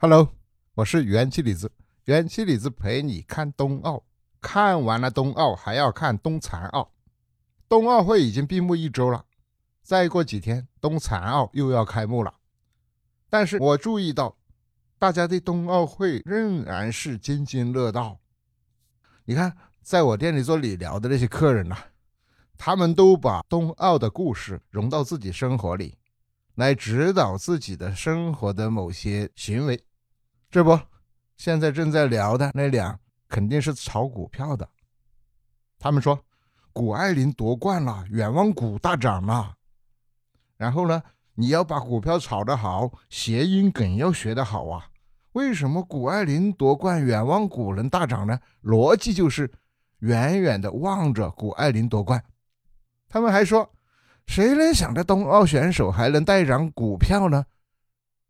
Hello，我是元气李子，元气李子陪你看冬奥。看完了冬奥，还要看冬残奥。冬奥会已经闭幕一周了，再过几天，冬残奥又要开幕了。但是我注意到，大家对冬奥会仍然是津津乐道。你看，在我店里做理疗的那些客人呐，他们都把冬奥的故事融到自己生活里，来指导自己的生活的某些行为。这不，现在正在聊的那俩肯定是炒股票的。他们说，谷爱凌夺冠了，远望股大涨了。然后呢，你要把股票炒得好，谐音梗要学得好啊。为什么谷爱凌夺冠，远望股能大涨呢？逻辑就是远远的望着谷爱凌夺冠。他们还说，谁能想到冬奥选手还能带涨股票呢？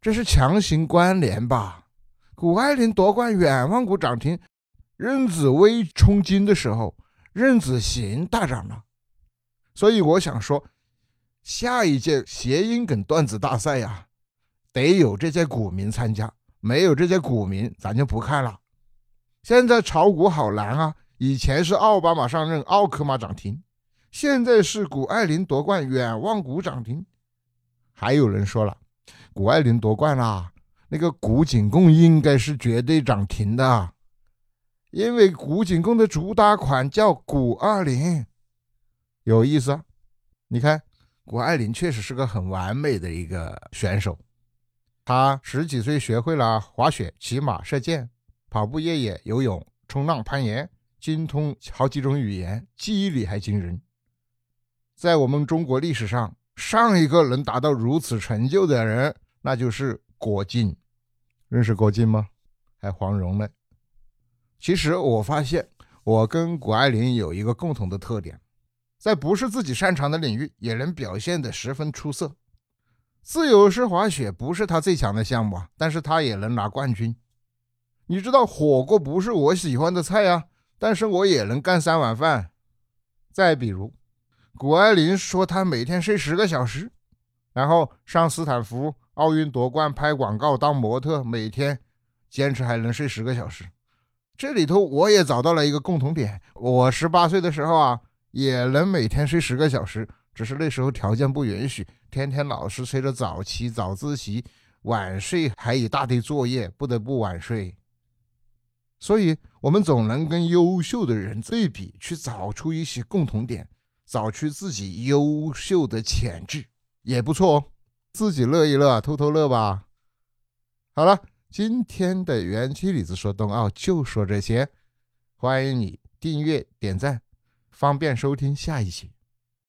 这是强行关联吧？谷爱凌夺冠，远望股涨停；任子威冲金的时候，任子行大涨了。所以我想说，下一届谐音梗段子大赛呀，得有这些股民参加，没有这些股民，咱就不看了。现在炒股好难啊！以前是奥巴马上任，奥克马涨停；现在是谷爱凌夺冠，远望股涨停。还有人说了，谷爱凌夺冠啦。那个古井贡应该是绝对涨停的，因为古井贡的主打款叫古二零，有意思。你看，谷爱凌确实是个很完美的一个选手。她十几岁学会了滑雪、骑马、射箭、跑步、越野、游泳、冲浪、攀岩，精通好几种语言，记忆力还惊人。在我们中国历史上，上一个能达到如此成就的人，那就是。郭靖，认识郭靖吗？还黄蓉呢。其实我发现，我跟谷爱凌有一个共同的特点，在不是自己擅长的领域，也能表现得十分出色。自由式滑雪不是他最强的项目啊，但是他也能拿冠军。你知道火锅不是我喜欢的菜啊，但是我也能干三碗饭。再比如，谷爱凌说她每天睡十个小时，然后上斯坦福。奥运夺冠拍广告当模特，每天坚持还能睡十个小时。这里头我也找到了一个共同点：我十八岁的时候啊，也能每天睡十个小时，只是那时候条件不允许，天天老是催着早起早自习，晚睡还一大堆作业，不得不晚睡。所以，我们总能跟优秀的人对比，去找出一些共同点，找出自己优秀的潜质，也不错哦。自己乐一乐，偷偷乐吧。好了，今天的园区里子说冬奥就说这些，欢迎你订阅点赞，方便收听下一期。